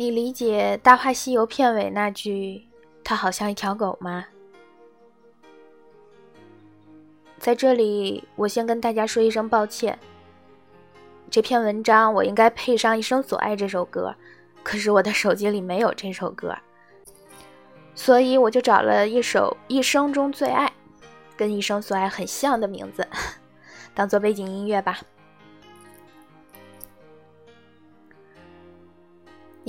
你理解《大话西游》片尾那句“它好像一条狗”吗？在这里，我先跟大家说一声抱歉。这篇文章我应该配上《一生所爱》这首歌，可是我的手机里没有这首歌，所以我就找了一首《一生中最爱》，跟《一生所爱》很像的名字，当做背景音乐吧。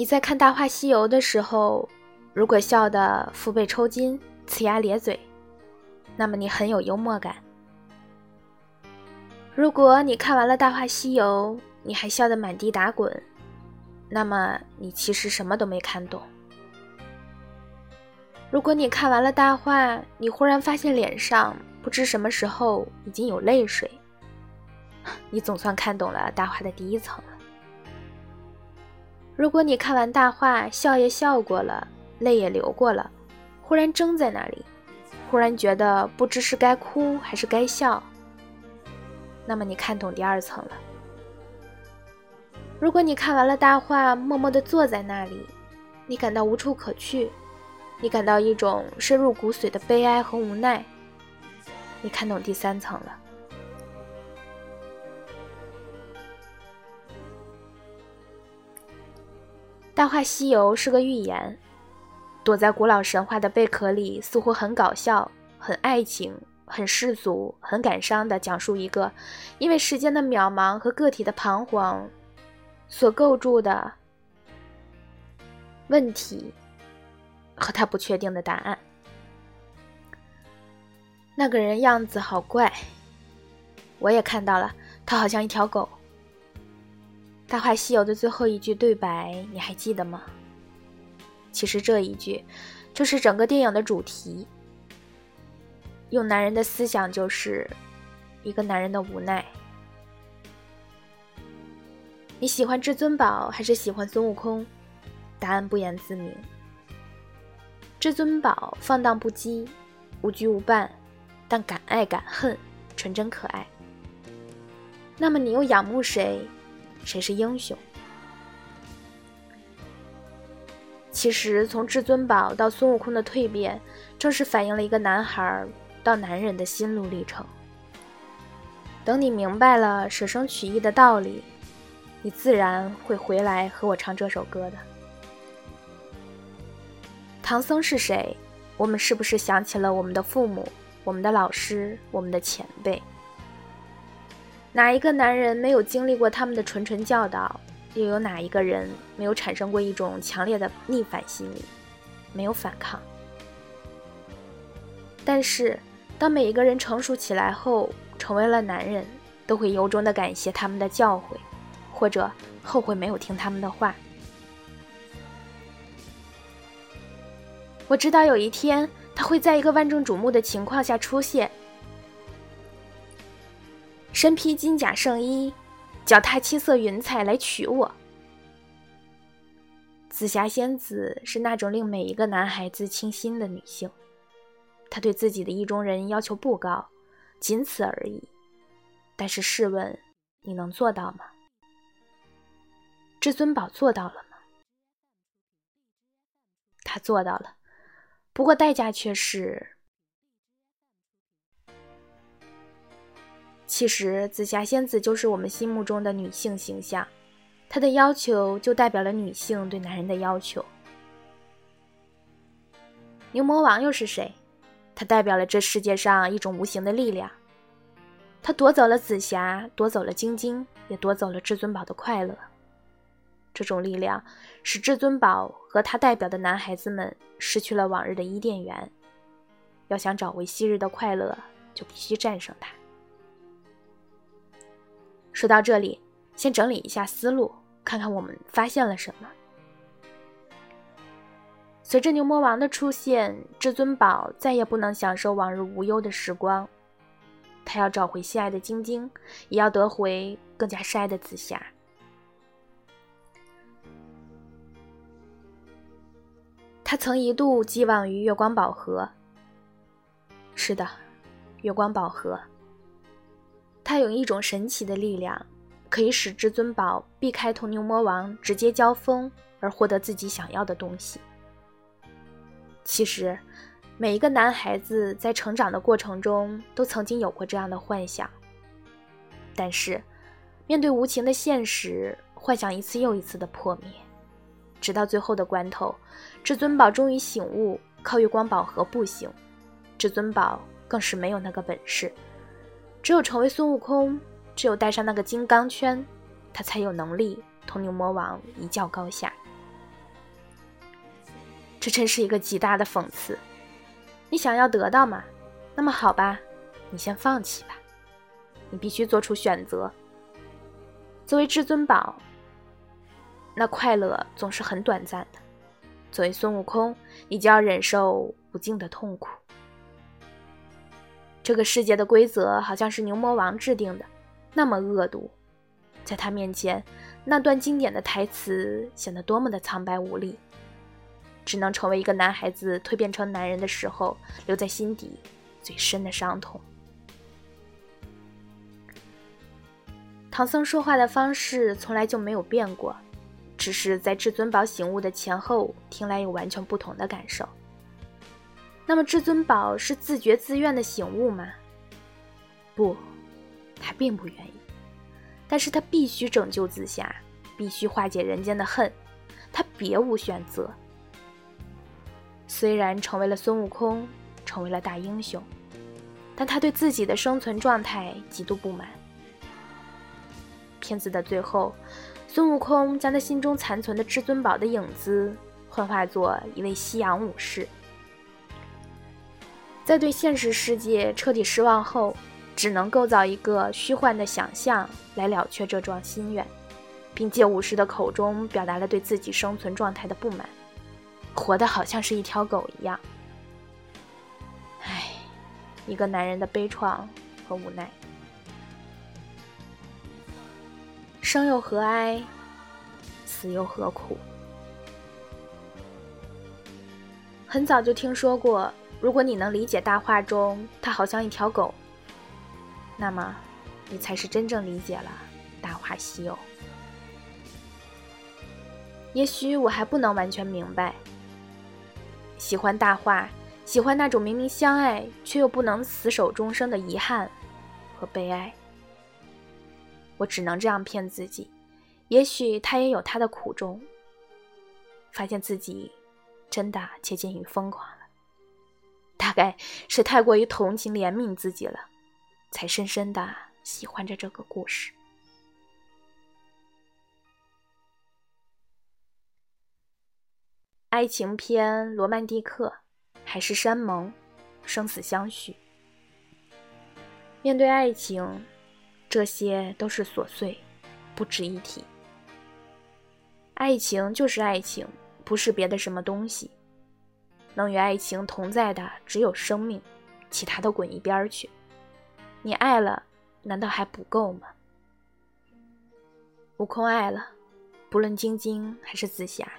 你在看《大话西游》的时候，如果笑得腹背抽筋、呲牙咧嘴，那么你很有幽默感；如果你看完了《大话西游》，你还笑得满地打滚，那么你其实什么都没看懂；如果你看完了大话，你忽然发现脸上不知什么时候已经有泪水，你总算看懂了大话的第一层。如果你看完大话，笑也笑过了，泪也流过了，忽然怔在那里，忽然觉得不知是该哭还是该笑，那么你看懂第二层了。如果你看完了大话，默默地坐在那里，你感到无处可去，你感到一种深入骨髓的悲哀和无奈，你看懂第三层了。《大话西游》是个寓言，躲在古老神话的贝壳里，似乎很搞笑、很爱情、很世俗、很感伤地讲述一个因为时间的渺茫和个体的彷徨所构筑的问题和他不确定的答案。那个人样子好怪，我也看到了，他好像一条狗。《大话西游》的最后一句对白，你还记得吗？其实这一句，就是整个电影的主题。用男人的思想，就是一个男人的无奈。你喜欢至尊宝还是喜欢孙悟空？答案不言自明。至尊宝放荡不羁，无拘无伴，但敢爱敢恨，纯真可爱。那么你又仰慕谁？谁是英雄？其实，从至尊宝到孙悟空的蜕变，正是反映了一个男孩到男人的心路历程。等你明白了舍生取义的道理，你自然会回来和我唱这首歌的。唐僧是谁？我们是不是想起了我们的父母、我们的老师、我们的前辈？哪一个男人没有经历过他们的谆谆教导？又有哪一个人没有产生过一种强烈的逆反心理，没有反抗？但是，当每一个人成熟起来后，成为了男人，都会由衷的感谢他们的教诲，或者后悔没有听他们的话。我知道有一天，他会在一个万众瞩目的情况下出现。身披金甲圣衣，脚踏七色云彩来娶我。紫霞仙子是那种令每一个男孩子倾心的女性，她对自己的意中人要求不高，仅此而已。但是试问，你能做到吗？至尊宝做到了吗？他做到了，不过代价却是。其实，紫霞仙子就是我们心目中的女性形象，她的要求就代表了女性对男人的要求。牛魔王又是谁？他代表了这世界上一种无形的力量，他夺走了紫霞，夺走了晶晶，也夺走了至尊宝的快乐。这种力量使至尊宝和他代表的男孩子们失去了往日的伊甸园。要想找回昔日的快乐，就必须战胜他。说到这里，先整理一下思路，看看我们发现了什么。随着牛魔王的出现，至尊宝再也不能享受往日无忧的时光。他要找回心爱的晶晶，也要得回更加深爱的紫霞。他曾一度寄望于月光宝盒。是的，月光宝盒。它有一种神奇的力量，可以使至尊宝避开同牛魔王直接交锋，而获得自己想要的东西。其实，每一个男孩子在成长的过程中都曾经有过这样的幻想，但是面对无情的现实，幻想一次又一次的破灭，直到最后的关头，至尊宝终于醒悟，靠月光宝盒不行，至尊宝更是没有那个本事，只有成为孙悟空，只有戴上那个金刚圈，他才有能力同牛魔王一较高下。这真是一个极大的讽刺。你想要得到吗？那么好吧，你先放弃吧。你必须做出选择。作为至尊宝，那快乐总是很短暂的；作为孙悟空，你就要忍受无尽的痛苦。这个世界的规则好像是牛魔王制定的，那么恶毒，在他面前，那段经典的台词显得多么的苍白无力。只能成为一个男孩子蜕变成男人的时候留在心底最深的伤痛。唐僧说话的方式从来就没有变过，只是在至尊宝醒悟的前后听来有完全不同的感受。那么，至尊宝是自觉自愿的醒悟吗？不，他并不愿意，但是他必须拯救紫霞，必须化解人间的恨，他别无选择。虽然成为了孙悟空，成为了大英雄，但他对自己的生存状态极度不满。片子的最后，孙悟空将他心中残存的至尊宝的影子幻化作一位西洋武士。在对现实世界彻底失望后，只能构造一个虚幻的想象来了却这桩心愿，并借武士的口中表达了对自己生存状态的不满。活得好像是一条狗一样，唉，一个男人的悲怆和无奈。生又何哀，死又何苦？很早就听说过，如果你能理解大话中它好像一条狗，那么你才是真正理解了《大话西游》。也许我还不能完全明白。喜欢大话，喜欢那种明明相爱却又不能死守终生的遗憾和悲哀。我只能这样骗自己，也许他也有他的苦衷。发现自己真的接近于疯狂，大概是太过于同情怜悯自己了，才深深的喜欢着这个故事。爱情片、罗曼蒂克，海誓山盟，生死相许。面对爱情，这些都是琐碎，不值一提。爱情就是爱情，不是别的什么东西。能与爱情同在的只有生命，其他都滚一边去。你爱了，难道还不够吗？悟空爱了，不论晶晶还是紫霞。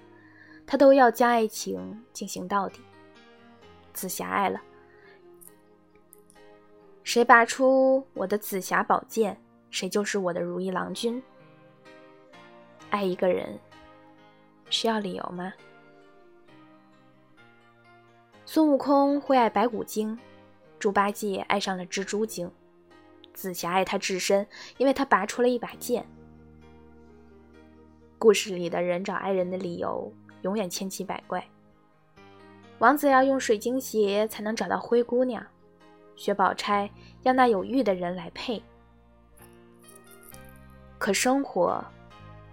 他都要将爱情进行到底。紫霞爱了，谁拔出我的紫霞宝剑，谁就是我的如意郎君。爱一个人需要理由吗？孙悟空会爱白骨精，猪八戒爱上了蜘蛛精，紫霞爱他至深，因为他拔出了一把剑。故事里的人找爱人的理由。永远千奇百怪。王子要用水晶鞋才能找到灰姑娘，薛宝钗要那有玉的人来配。可生活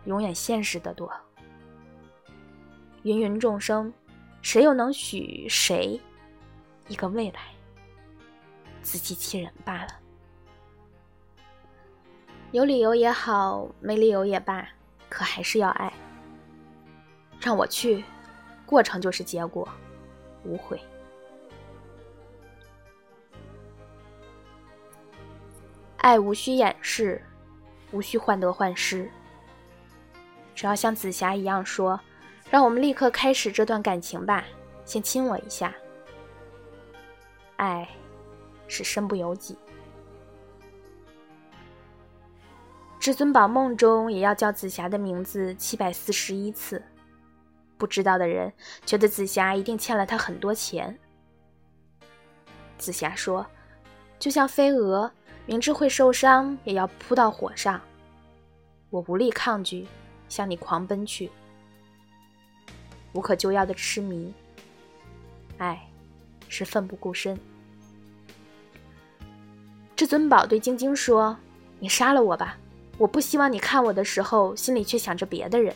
永远现实的多。芸芸众生，谁又能许谁一个未来？自欺欺人罢了。有理由也好，没理由也罢，可还是要爱。让我去，过程就是结果，无悔。爱无需掩饰，无需患得患失。只要像紫霞一样说：“让我们立刻开始这段感情吧，先亲我一下。”爱是身不由己。至尊宝梦中也要叫紫霞的名字七百四十一次。不知道的人觉得紫霞一定欠了他很多钱。紫霞说：“就像飞蛾，明知会受伤，也要扑到火上。我无力抗拒，向你狂奔去。无可救药的痴迷，爱，是奋不顾身。”至尊宝对晶晶说：“你杀了我吧，我不希望你看我的时候心里却想着别的人。”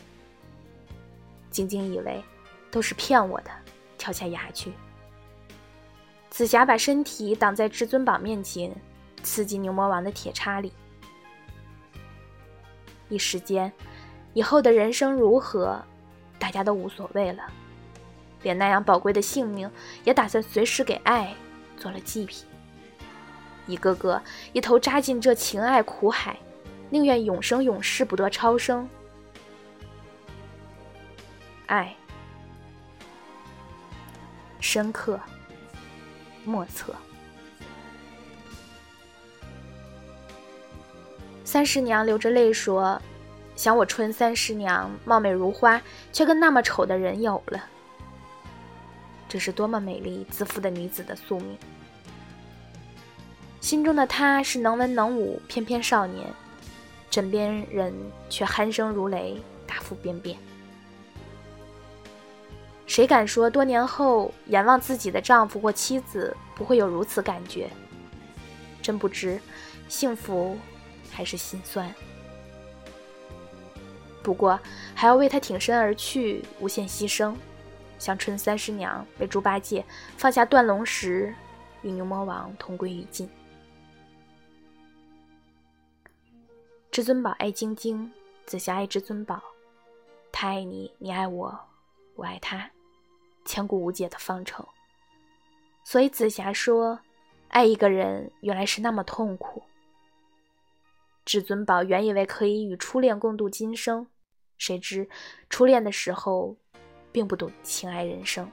晶晶以为都是骗我的，跳下崖去。紫霞把身体挡在至尊宝面前，刺进牛魔王的铁叉里。一时间，以后的人生如何，大家都无所谓了，连那样宝贵的性命也打算随时给爱做了祭品。一个个一头扎进这情爱苦海，宁愿永生永世不得超生。爱，深刻，莫测。三师娘流着泪说：“想我春三师娘貌美如花，却跟那么丑的人有了。这是多么美丽自负的女子的宿命。”心中的他是能文能武翩翩少年，枕边人却鼾声如雷，大腹便便。谁敢说多年后眼望自己的丈夫或妻子不会有如此感觉？真不知幸福还是心酸。不过还要为他挺身而去，无限牺牲，像春三师娘为猪八戒放下断龙石，与牛魔王同归于尽。至尊宝爱晶晶，紫霞爱至尊宝。他爱你，你爱我，我爱他，千古无解的方程。所以紫霞说，爱一个人原来是那么痛苦。至尊宝原以为可以与初恋共度今生，谁知初恋的时候，并不懂情爱人生。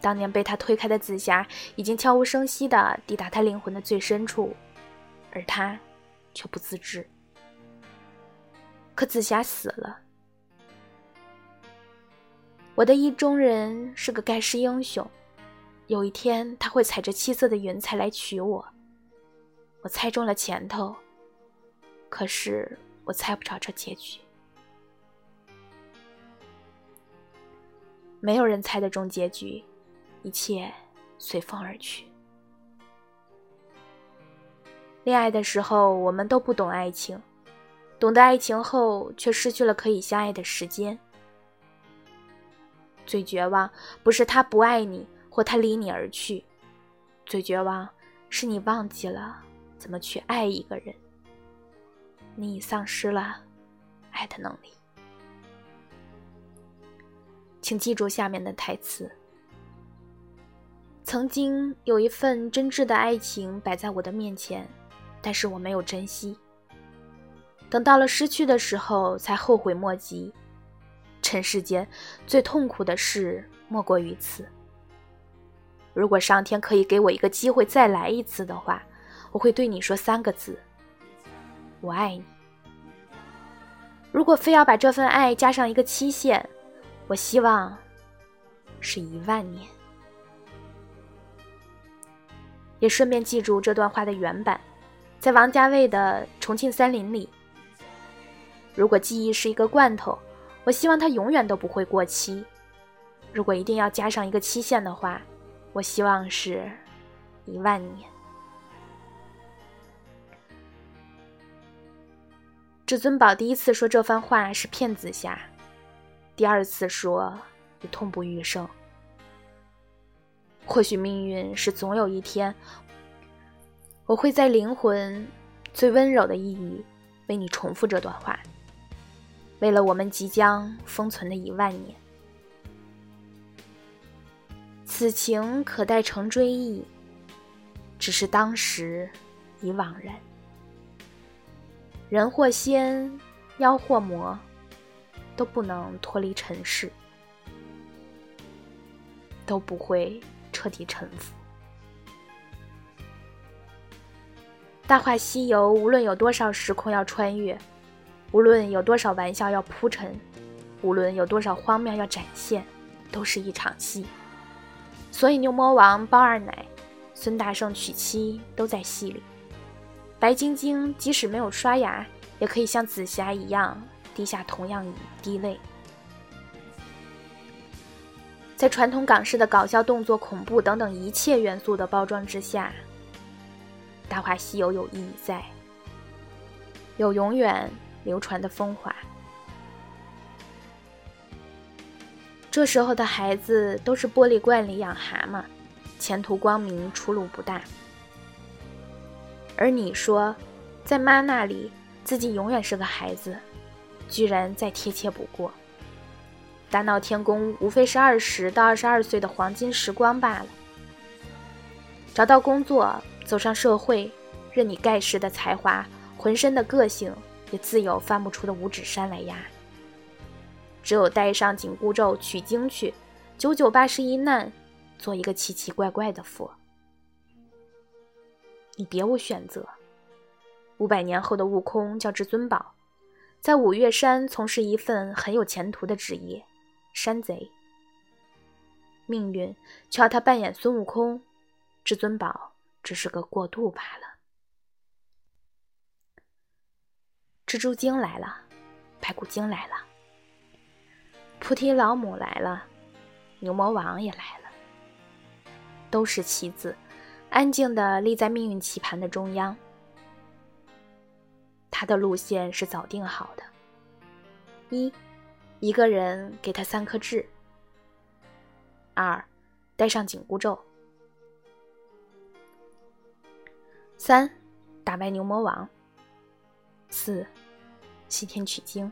当年被他推开的紫霞，已经悄无声息地抵达他灵魂的最深处，而他。却不自知。可紫霞死了，我的意中人是个盖世英雄，有一天他会踩着七色的云彩来娶我。我猜中了前头，可是我猜不着这结局。没有人猜得中结局，一切随风而去。恋爱的时候，我们都不懂爱情；懂得爱情后，却失去了可以相爱的时间。最绝望不是他不爱你，或他离你而去，最绝望是你忘记了怎么去爱一个人。你已丧失了爱的能力。请记住下面的台词：曾经有一份真挚的爱情摆在我的面前。但是我没有珍惜，等到了失去的时候才后悔莫及。尘世间最痛苦的事莫过于此。如果上天可以给我一个机会再来一次的话，我会对你说三个字：我爱你。如果非要把这份爱加上一个期限，我希望是一万年。也顺便记住这段话的原版。在王家卫的《重庆森林》里，如果记忆是一个罐头，我希望它永远都不会过期。如果一定要加上一个期限的话，我希望是一万年。至尊宝第一次说这番话是骗紫霞，第二次说也痛不欲生。或许命运是总有一天。我会在灵魂最温柔的一语为你重复这段话，为了我们即将封存的一万年。此情可待成追忆，只是当时已惘然。人或仙，妖或魔，都不能脱离尘世，都不会彻底臣服。大话西游无论有多少时空要穿越，无论有多少玩笑要铺陈，无论有多少荒谬要展现，都是一场戏。所以牛魔王包二奶、孙大圣娶妻都在戏里。白晶晶即使没有刷牙，也可以像紫霞一样滴下同样一滴泪。在传统港式的搞笑、动作、恐怖等等一切元素的包装之下，《大话西游》有意义在，有永远流传的风华。这时候的孩子都是玻璃罐里养蛤蟆，前途光明，出路不大。而你说，在妈那里，自己永远是个孩子，居然再贴切不过。大闹天宫无非是二十到二十二岁的黄金时光罢了。找到工作，走上社会，任你盖世的才华、浑身的个性，也自有翻不出的五指山来压。只有带上紧箍咒取经去，九九八十一难，做一个奇奇怪怪的佛。你别无选择。五百年后的悟空叫至尊宝，在五岳山从事一份很有前途的职业。山贼，命运却要他扮演孙悟空，至尊宝只是个过渡罢了。蜘蛛精来了，白骨精来了，菩提老母来了，牛魔王也来了，都是棋子，安静地立在命运棋盘的中央。他的路线是早定好的，一。一个人给他三颗痣。二，带上紧箍咒。三，打败牛魔王。四，西天取经。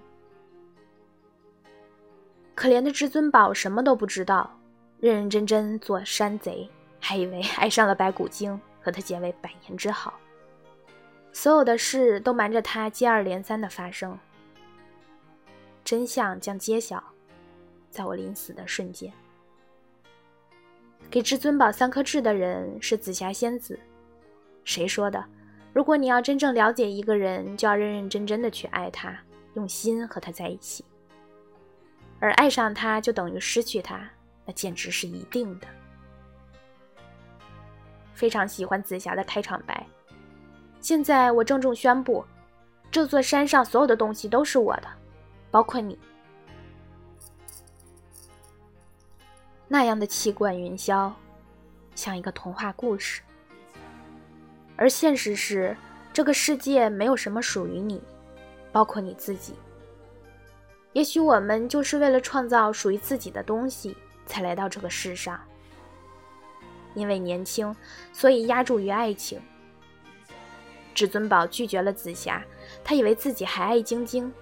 可怜的至尊宝什么都不知道，认认真真做山贼，还以为爱上了白骨精，和他结为百年之好。所有的事都瞒着他，接二连三的发生。真相将揭晓，在我临死的瞬间。给至尊宝三颗痣的人是紫霞仙子。谁说的？如果你要真正了解一个人，就要认认真真的去爱他，用心和他在一起。而爱上他就等于失去他，那简直是一定的。非常喜欢紫霞的开场白。现在我郑重宣布，这座山上所有的东西都是我的。包括你那样的气贯云霄，像一个童话故事。而现实是，这个世界没有什么属于你，包括你自己。也许我们就是为了创造属于自己的东西，才来到这个世上。因为年轻，所以压注于爱情。至尊宝拒绝了紫霞，他以为自己还爱晶晶。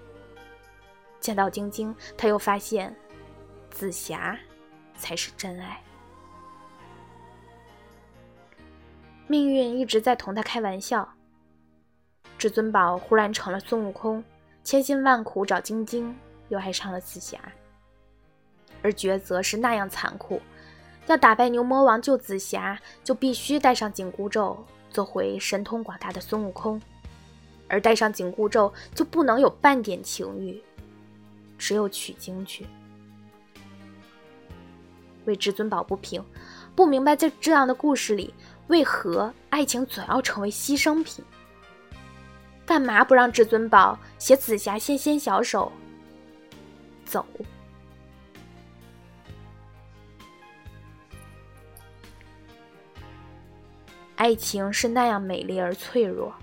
见到晶晶，他又发现紫霞才是真爱。命运一直在同他开玩笑。至尊宝忽然成了孙悟空，千辛万苦找晶晶，又爱上了紫霞。而抉择是那样残酷：要打败牛魔王救紫霞，就必须带上紧箍咒，做回神通广大的孙悟空；而带上紧箍咒，就不能有半点情欲。只有取经去，为至尊宝不平，不明白在这样的故事里，为何爱情总要成为牺牲品？干嘛不让至尊宝携紫霞纤纤小手走？爱情是那样美丽而脆弱，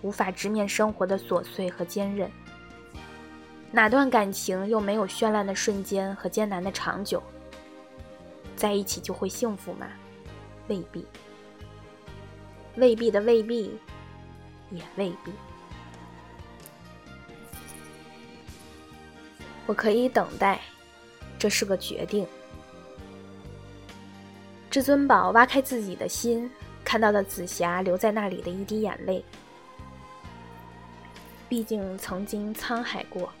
无法直面生活的琐碎和坚韧。哪段感情又没有绚烂的瞬间和艰难的长久？在一起就会幸福吗？未必，未必的未必，也未必。我可以等待，这是个决定。至尊宝挖开自己的心，看到了紫霞留在那里的一滴眼泪。毕竟曾经沧海过。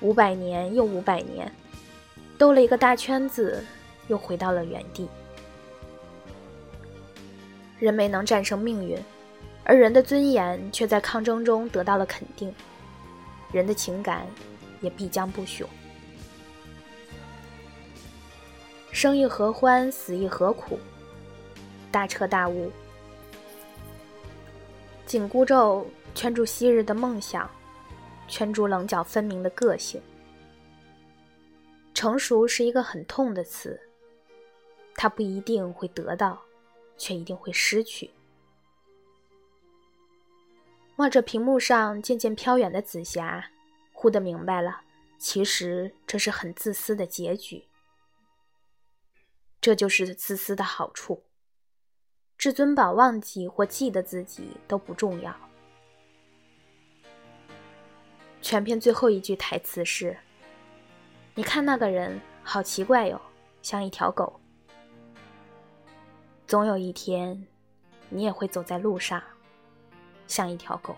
五百年又五百年，兜了一个大圈子，又回到了原地。人没能战胜命运，而人的尊严却在抗争中得到了肯定，人的情感也必将不朽。生亦何欢，死亦何苦？大彻大悟。紧箍咒圈住昔日的梦想，圈住棱角分明的个性。成熟是一个很痛的词，它不一定会得到，却一定会失去。望着屏幕上渐渐飘远的紫霞，忽地明白了，其实这是很自私的结局。这就是自私的好处。至尊宝忘记或记得自己都不重要。全片最后一句台词是：“你看那个人，好奇怪哟，像一条狗。总有一天，你也会走在路上，像一条狗。”